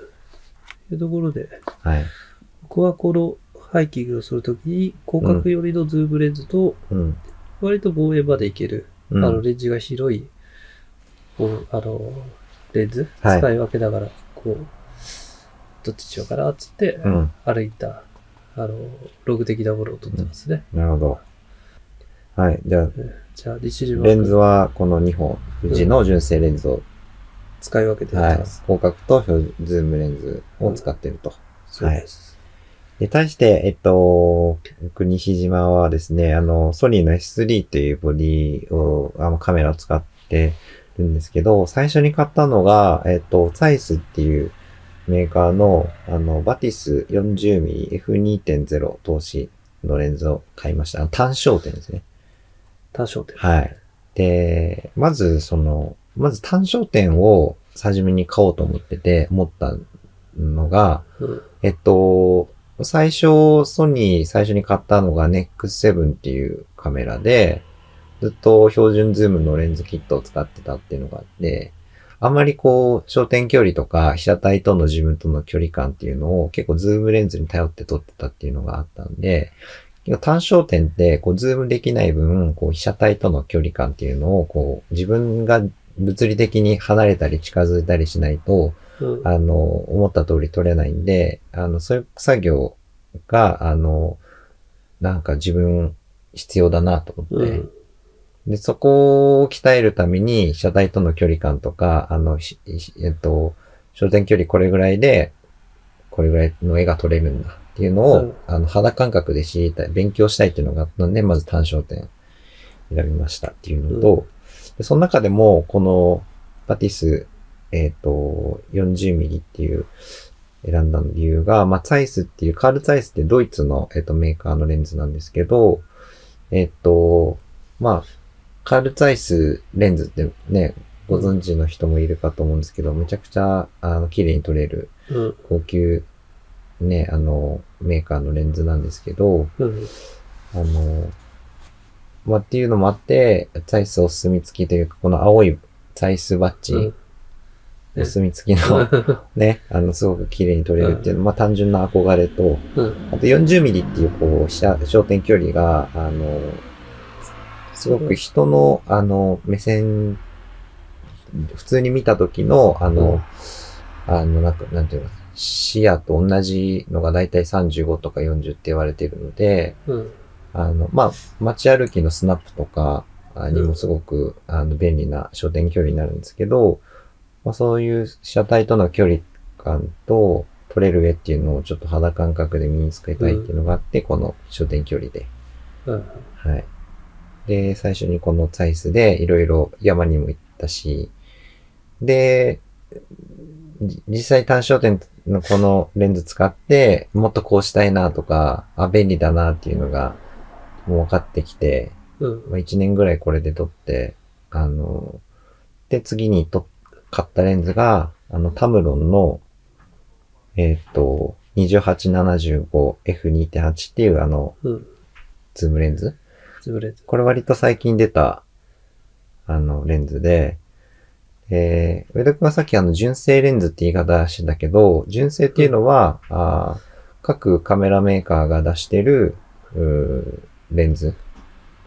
いうところで、はい。僕はこのハイキングをするときに、広角寄りのズームレンズと、うん。割と望遠までいける、うんあの、レンジが広い、あの、レンズ、はい使い分けながら、こう、どっちしようかな、つって、うん。歩いた、あの、ログ的なものを撮ってますね。なるほど。はい。じゃあ、うんじゃあ、レンズ君はこの2本、富士の純正レンズを、使い分けてやはい。広角と標ズームレンズを使ってると。そうです。で、対して、えっと、僕、西島はですね、あの、ソニーの S3 というボディを、あの、カメラを使ってるんですけど、最初に買ったのが、えっと、ツァイスっていうメーカーの、あの、バティス 40mm F2.0 通しのレンズを買いました。あの単焦点ですね。単焦点。はい。で、まず、その、まず単焦点を初めに買おうと思ってて、思ったのが、うん。えっと、最初、ソニー最初に買ったのが NEX7 っていうカメラで、ずっと標準ズームのレンズキットを使ってたっていうのがあって、あんまりこう、焦点距離とか被写体との自分との距離感っていうのを結構ズームレンズに頼って撮ってたっていうのがあったんで、単焦点ってこうズームできない分、こう被写体との距離感っていうのをこう自分が物理的に離れたり近づいたりしないと、うん。あの、思った通り取れないんで、あの、そういう作業が、あの、なんか自分必要だなと思って、うん。で、そこを鍛えるために、被写体との距離感とか、あの、えっと、焦点距離これぐらいで、これぐらいの絵が撮れるんだっていうのを、うん。あの、肌感覚で知りたい、勉強したいっていうのがあったので、まず単焦点選びましたっていうのと、でその中でも、このバティス、えっ、と、40ミリっていう選んだ理由が、まあ、ツァイスっていう、カールツァイスってドイツの、えっとメーカーのレンズなんですけど、えっ、と、まあ、カールツァイスレンズってね、ご存知の人もいるかと思うんですけど、めちゃくちゃ、あの、綺麗に撮れるうん。高級、ね、あの、メーカーのレンズなんですけど、うん。あの、まあ、っていうのもあって、ツァイスお墨付きというか、この青いツァイスバッジ、うんお墨付きの ね、あの、すごく綺麗に撮れるっていうの、まあ、単純な憧れと、うん。あと40ミリっていう、こう、焦点距離が、あの、すごく人の、あの、目線、普通に見た時の、あの、あの、なんか、なんていうの、視野と同じのがだいたい35とか40って言われているので、うん。あの、まあ、街歩きのスナップとかあにもすごく、あの、便利な焦点距離になるんですけど、まあ、そういう被写体との距離感と撮れる絵っていうのをちょっと肌感覚で身につけたいっていうのがあって、この焦点距離で。うん。はい。で、最初にこのツァイスでいろいろ山にも行ったし、で、じ実際単焦点のこのレンズ使って、もっとこうしたいなとか、あ、便利だなっていうのが、もう分かってきて、うん。まあ、1年ぐらいこれで撮って、あの、で、次にと買ったレンズが、あの、タムロンの、えーっと、2875F2.8 っていうあの、うん。ズームレンズ潰れて。これ割と最近出た、あの、レンズで、えー、上田君はさっきあの、純正レンズって言い方してたけど、純正っていうのは、あー各カメラメーカーが出してる、レンズ。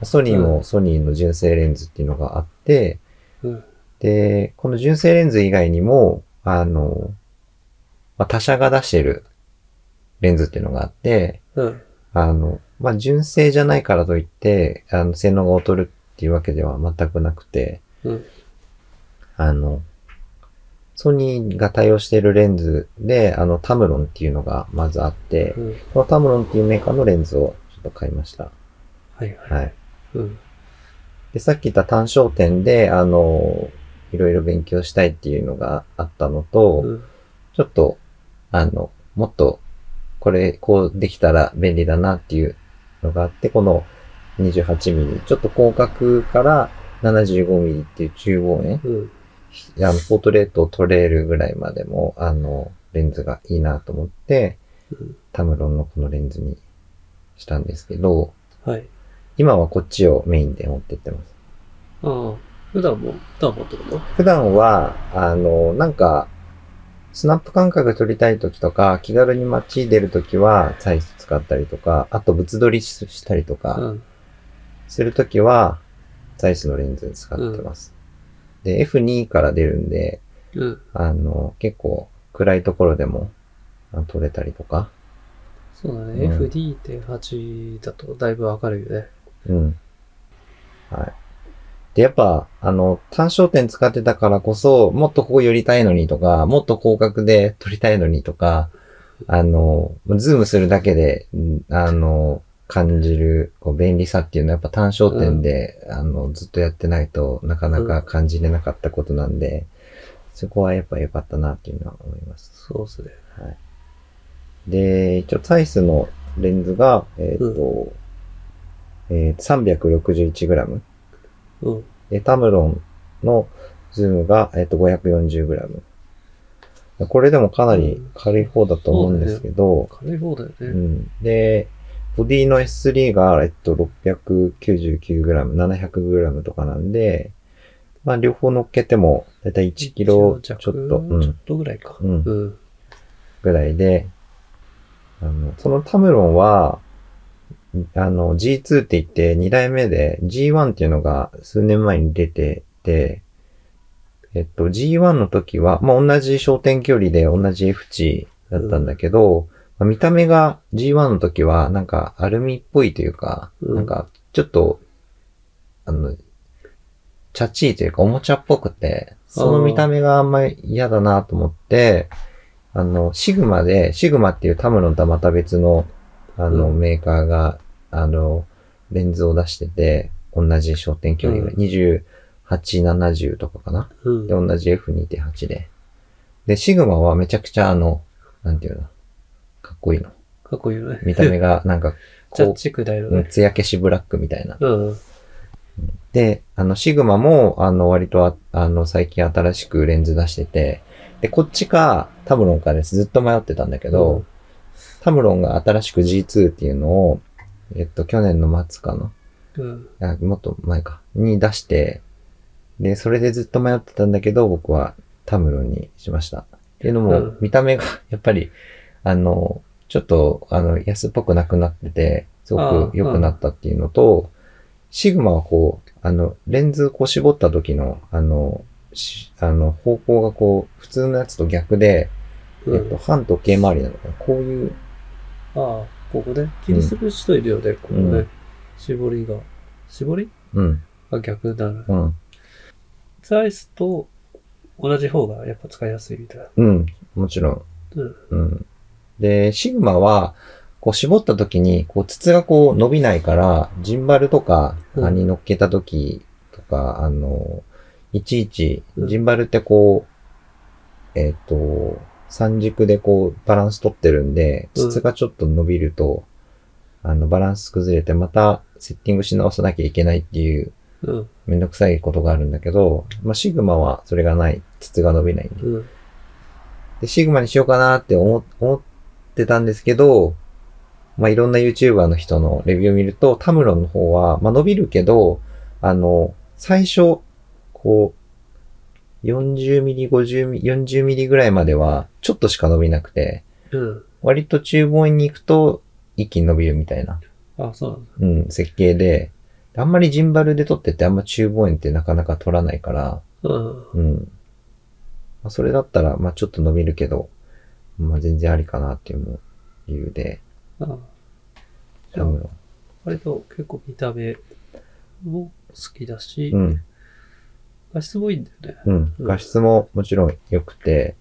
ソニーうもソニーの純正レンズっていうのがあって、うん。で、この純正レンズ以外にも、あの、まあ、他社が出してるレンズっていうのがあって、うん。あの、まあ、純正じゃないからといって、あの、性能が劣るっていうわけでは全くなくて、うん。あの、ソニーが対応しているレンズで、あの、タムロンっていうのがまずあって、うん。このタムロンっていうメーカーのレンズをちょっと買いました。はいはい。はい。うん。で、さっき言った単焦点で、あの、いろいろ勉強したいっていうのがあったのと、うん。ちょっと、あの、もっと、これ、こうできたら便利だなっていうのがあって、この28ミリ、ちょっと広角から75ミリっていう中望遠、うん。あの、ポートレートを撮れるぐらいまでも、あの、レンズがいいなと思って、うんタムロンのこのレンズにしたんですけど、はい。今はこっちをメインで持ってってます。ああ。普段も、普段もってこと普段は、あの、なんか、スナップ感覚撮りたい時とか、気軽に街出る時は、サイズ使ったりとか、あと物撮りししたりとうか、ん。する時は、サイズのレンズ使ってます。で、F2 から出るんで、うん。あの、結構暗いところでもあ撮れたりとか、そうだね。うん FD.8 だとだいぶ明るいよね。うん。はい。で、やっぱ、あの、単焦点使ってたからこそ、もっとここ寄りたいのにとか、もっと広角で撮りたいのにとか、あの、ズームするだけで、んあの、感じるこう便利さっていうのはやっぱ単焦点で、あの、ずっとやってないとなかなか感じれなかったことなんで、そこはやっぱ良かったなっていうのは思います。そうですね。はい。で、一応、ツァイスのレンズが、えっ、と、えー 361g。うん。で、タムロンのズームが、えっ、と、540g。これでもかなり軽い方だと思うんですけど、軽い方だよね。うん。で、ボディの S3 が、えっと、699g、700g とかなんで、まあ、両方乗っけても、だいたい1キロちょっと、うちょっん、とぐらいか。うんうん。ぐらいで、あの、そのタムロンは、あの、G2 って言って2代目で G1 っていうのが数年前に出てて、えっと、G1 の時は、まあ、同じ焦点距離で同じ F 値だったんだけど、まあ見た目が G1 の時はなんかアルミっぽいというか、うん。なんかちょっと、あの、チャチーというかおもちゃっぽくて、その見た目があんまり嫌だなと思って、あの、シグマで、シグマっていうタムロンとはまた別の、あの、うん。メーカーが、あの、レンズを出してて、同じ焦点距離がうん28、70とかかな。うん。で、同じ F2.8 で。で、シグマはめちゃくちゃあの、なんていうの、かっこいいの。かっこいいよね。見た目がなんか、こチャッチクだよね。艶消しブラックみたいな。うん。で、あの、シグマも、あの、割とあ、あの、最近新しくレンズ出してて、で、こっちか、タムロンかです。ずっと迷ってたんだけど、うんタムロンが新しく G2 っていうのを、えっと、去年の末かなうん。あもっと前か。に出して、で、それでずっと迷ってたんだけど、僕はタムロンにしました。っていうのも、うん見た目が、やっぱり、あの、ちょっと、あの、安っぽくなくなってて、すごく良くなったっていうのと、シグマはこう、あの、レンズこう絞った時の、あの、しあの、方向がこう、普通のやつと逆で、うん。えっと、反時計回りなのかな。こういう、ああ、ここで気にする人いるよね、ここね。うん絞りが。絞り？うん、が逆になる。うん、サイズと同じ方がやっぱ使いやすいみたいな。うん、もちろん。うん。うん。で、シグマは、こう絞った時に、こう筒がこう伸びないから、ジンバルとかうんに乗っけた時とか、あの、いちいち、うんジンバルってこう、えっ、と、三軸でこうバランス取ってるんで、うん筒がちょっと伸びると、あの、バランス崩れてまたセッティングし直さなきゃいけないっていううん。めんどくさいことがあるんだけど、まあ、シグマはそれがない。筒が伸びないんで。うん。で、シグマにしようかなって思思ってたんですけど、まあ、いろんな YouTuber の人のレビューを見ると、タムロンの方は、まあ、伸びるけど、あの、最初、こう、40ミリ、50ミリ、40ミリぐらいまでは、ちょっとしか伸びなくて、うん。割と中望遠に行くと、一気に伸びるみたいな、あ、そうなんだ。うん、設計で、あんまりジンバルで撮っててあんま中望遠ってなかなか撮らないから、うん。うん。まあ、それだったら、まあちょっと伸びるけど、まあ全然ありかなっていう理由で、ああじゃあ割と結構見た目も好きだしン。う、ん。画質もいいんだよね。うん。うん画質ももちろん良くて、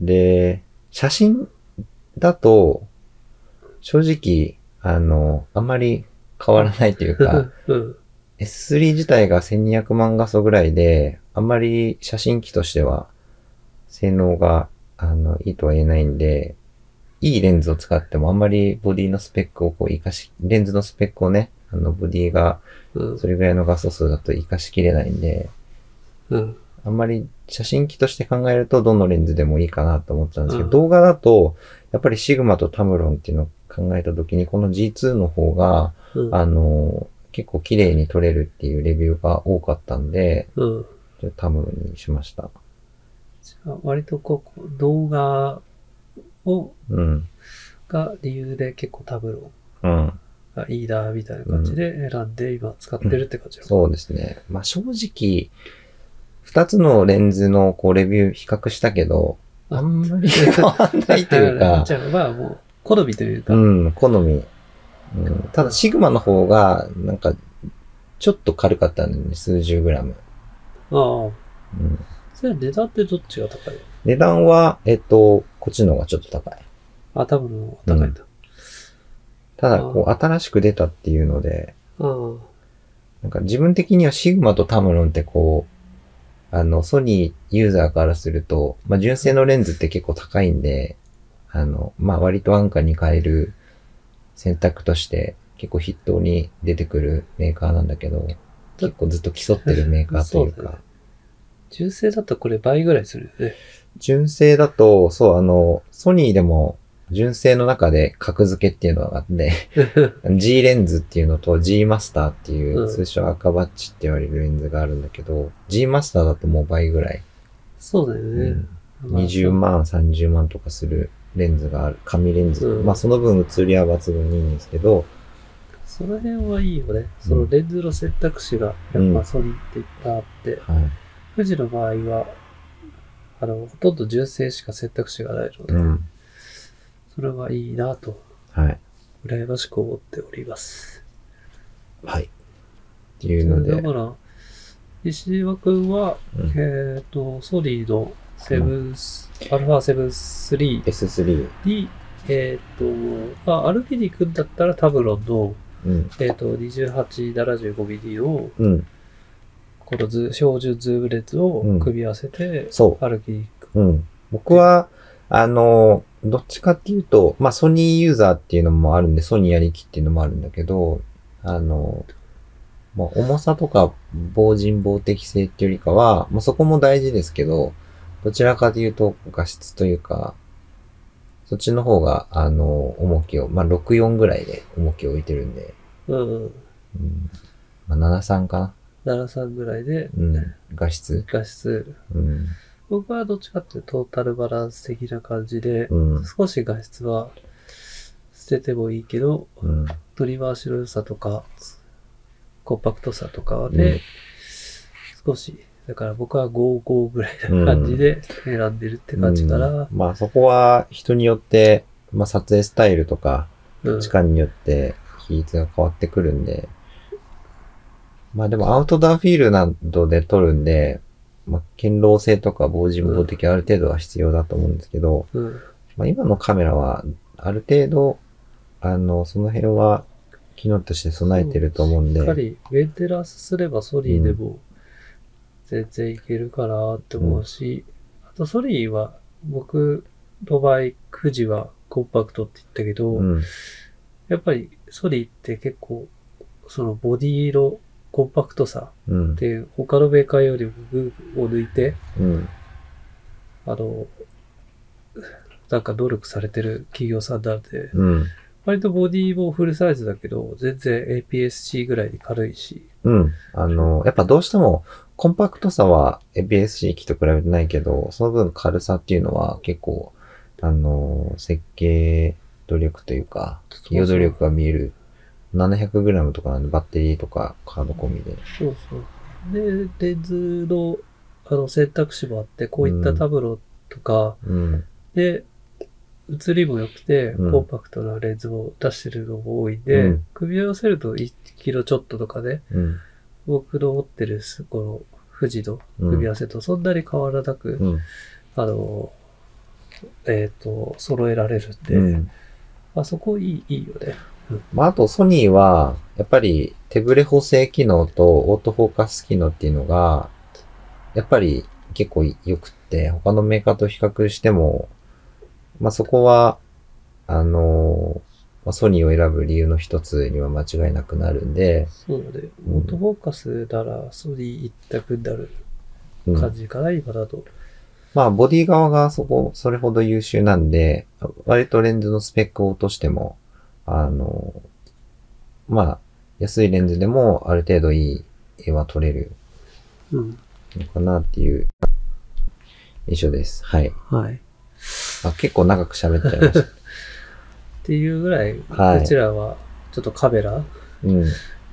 で、写真だと、正直、あの、あんまり変わらないというか、うん。S3 自体が1200万画素ぐらいで、あんまり写真機としては、性能が、あの、いいとは言えないんで、いいレンズを使ってもあんまりボディのスペックをこう活かし、レンズのスペックをね、あの、ボディがうん。それぐらいの画素数だと活かしきれないんで、うん。あんまり写真機として考えるとどのレンズでもいいかなと思ってたんですけど、うん動画だと、やっぱりシグマとタムロンっていうのを考えたときに、この G2 の方が、うん。あの、結構綺麗に撮れるっていうレビューが多かったんで、うん。じゃあタムロンにしました。じゃあ割とこう、動画を、うん。が理由で結構タブロうん。ンがいいな、みたいな感じで選んで今使ってるって感じだそうですね。まあ正直、二つのレンズのこうレビュー比較したけど、あんまり変わんないというか、じゃあまあもう、好みというか、うん、好み。うん、ただ、シグマの方が、なんか、ちょっと軽かったんだよね、数十グラム。ああ、うん、それは値段ってどっちが高い値段は、えっと、こっちの方がちょっと高い。あ、多分お高いんだ。ただ、こう、新しく出たっていうので、あなんか自分的にはシグマとタムロンってこう、あの、ソニーユーザーからすると、まあ、純正のレンズって結構高いんで、あの、まあ、割と安価に買える選択として結構筆頭に出てくるメーカーなんだけど、結構ずっと競ってるメーカーというかそう純正だとこれ倍ぐらいするよね。純正だと、そう、あの、ソニーでも純正の中で格付けっていうのがあって、G レンズっていうのと G マスターっていうう、ん通称赤バッチって言われるレンズがあるんだけど、G マスターだともう倍ぐらい、そうだよね。うんまあ20万、30万とかするレンズがある、紙レンズ。うんまあその分写りは抜群にいいんですけど、その辺はいいよね。そのレンズの選択肢がやっぱソニーっていっぱいあって、はい。富士の場合は、あの、ほとんど純正しか選択肢がないので、うん。それはいいなと、はい。羨ましく思っております。はい。っていうのでだ、から、石岩くんは、うんえっ、と、ソニーのセブンス、アルファ7 3 S3。に、えっ、と、あ、アルフィニ君だったらタブロンの、うん。えっ、と、2875mm の、うん。このズ標準ズームレンズをうん組み合わせて、そう。アルフィニック。うん。僕は、あの、どっちかっていうと、まあ、ソニーユーザーっていうのもあるんで、ソニーやりきっていうのもあるんだけど、あの、まあ、重さとか、防塵防滴性っていうよりかは、まあ、そこも大事ですけど、どちらかというと、画質というか、そっちの方が、あの、重きを、まあ、64ぐらいで重きを置いてるんで、うん。うん、まあ、73かな？73ぐらいで、うん。画質？画質。うん。僕はどっちかっていうとトータルバランス的な感じで、うん。少し画質は捨ててもいいけど、うん。取り回しの良さとか、コンパクトさとかで、うん少し、だから僕は55ぐらいな感じで選んでるって感じかな。うんまあそこは人によって、まあ撮影スタイルとか、うん。時間によって比率が変わってくるんで、まあでもアウトドアフィールなどで撮るんで、まあ堅牢性とか防塵防滴ある程度は必要だと思うんですけど、うん。まあ今のカメラはある程度、あの、その辺は機能として備えてると思うんで、やっぱりメンテナンスすればソニーでも全然いけるかなって思うし、あとソニーは僕の場合、富士はコンパクトって言ったけど、うん、やっぱりソニーって結構そのボディのコンパクトさうんっ、て他のメーカーよりも群を抜いて、うん、あの、なんか努力されてる企業さんなんで、うん、割とボディもフルサイズだけど、全然 APS-C ぐらいに軽いし、うん。あの、やっぱどうしても、コンパクトさは ABS-C 機と比べてないけど、その分軽さっていうのは結構、あの、設計努力というか、企業努力が見える。700g とかなんで、バッテリーとかカード込みで。そうそう。で、レンズのあの選択肢もあって、こういったタブロとか、うん。で、写りも良くて、うんコンパクトなレンズを出してるのも多いんで、うん組み合わせると1キロちょっととかで、うん。僕の持ってるすこの富士のうん組み合わせとそんなに変わらなく、うん。あの、えっ、と、揃えられるんで、うん。あそこいい、いいよね。まあ、あとソニーは、やっぱり手ブレ補正機能とオートフォーカス機能っていうのが、やっぱり結構良くって、他のメーカーと比較しても、まあそこは、あのまあ、ソニーを選ぶ理由の一つには間違いなくなるんで、そうだね。うんオートフォーカスならソニー一択になるうん感じかな、今だと。まあボディ側がそこ、それほど優秀なんで、割とレンズのスペックを落としても、あのまあ、安いレンズでもある程度いい絵は撮れるうん。のかなっていう印象です。はい。はい。あ結構長く喋っちゃいました。っていうぐらい、はいこちらはちょっとカメラうん。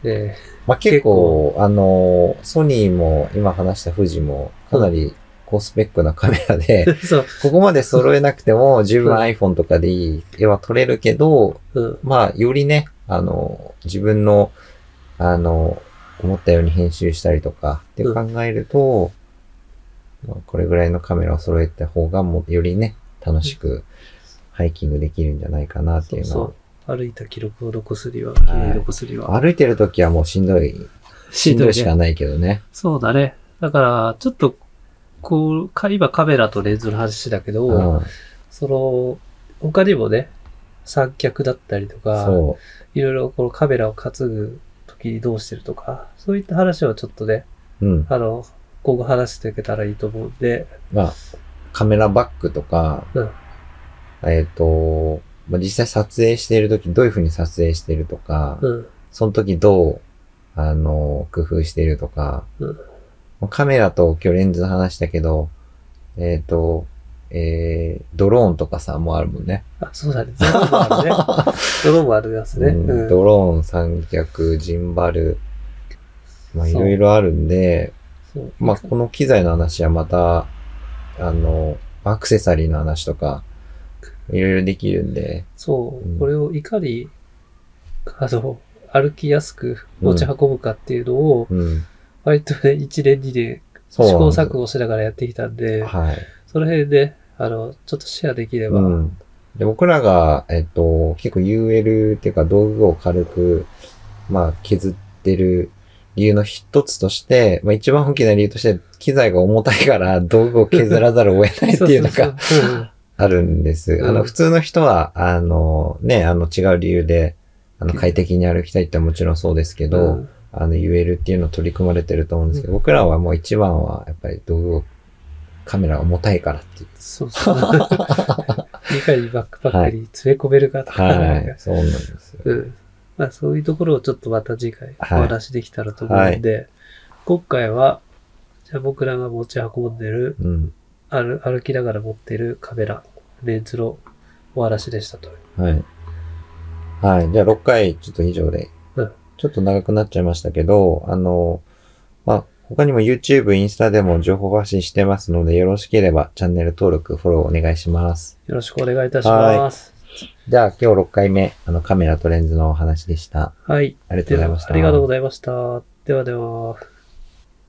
で、まあ結構、あの、ソニーも今話した富士もかなり高スペックなカメラで、そう、ここまで揃えなくても十分うん iPhone とかでいい絵は撮れるけど、うん。まあよりね、あの、自分の、あの、思ったように編集したりとかって考えると、まあこれぐらいのカメラを揃えた方がもうよりね、楽しくハイキングできるんじゃないかなってそいううのは。そう。歩いた記録を残すには、記念残すには。歩いてる時はもうしんどい、しんどいしかね。ないけどね。そうだね。だから、ちょっと、こう、か今カメラとレンズの話だけど、うん。その、他にもね、三脚だったりとか、そいろいろこのカメラを担ぐ時にどうしてるとか、そういった話をちょっとね、う。うん。あの、今後話していけたらいいと思うんで、まあ、カメラバッグとか、うんえっ、と、まあ、実際撮影している時どういう風に撮影しているとか、うん、その時どう、あの、工夫しているとか、うんカメラと今日レンズの話だけど、えっ、と、えー、ドローンとかさ、もうあるもんね。あ、そうだね。ドローンもあるね。ドローンもあるやつね。うんうんドローン、三脚、ジンバル、まあいろいろあるんで、まあこの機材の話はまた、あの、アクセサリーの話とか、いろいろできるんで、そう、うんこれをいかに、あの、歩きやすく持ち運ぶかっていうのを、うん。割とね、1年2年試行錯誤しながらやってきたんで、はい。その辺で、あの、ちょっとシェアできれば、うん。で、僕らが、えっと、結構 UL っていうか道具を軽く、まあ、削ってる理由の一つとして、まあ一番大きな理由として、機材が重たいから道具を削らざるを得ないっていうのがあるんです。うんあの、普通の人は、あの、ね、あの、違う理由で、あの、快適に歩きたいってもちろんそうですけど、うんうんあの、言えるっていうのを取り組まれてると思うんですけど、僕らはもう一番は、やっぱり道具を、カメラが重たいからっていう。そうそう。いかにバックパックに詰め込めるかとか、はい。そうなんですよ。うん。まあそういうところをちょっとまた次回おはい話できたらと思うんで、今回は、じゃあ僕らが持ち運んでる、うん。歩歩きながら持ってるカメラ、レンズのお話でしたと。はい。はい。じゃあ6回ちょっと以上でうん、ちょっと長くなっちゃいましたけど、あの、まあ、他にも YouTube、インスタでも情報発信してますので、よろしければチャンネル登録、フォローお願いします。よろしくお願いいたします。じゃあ今日6回目、あのカメラとレンズのお話でした。はい。ありがとうございました。ありがとうございました。ではでは。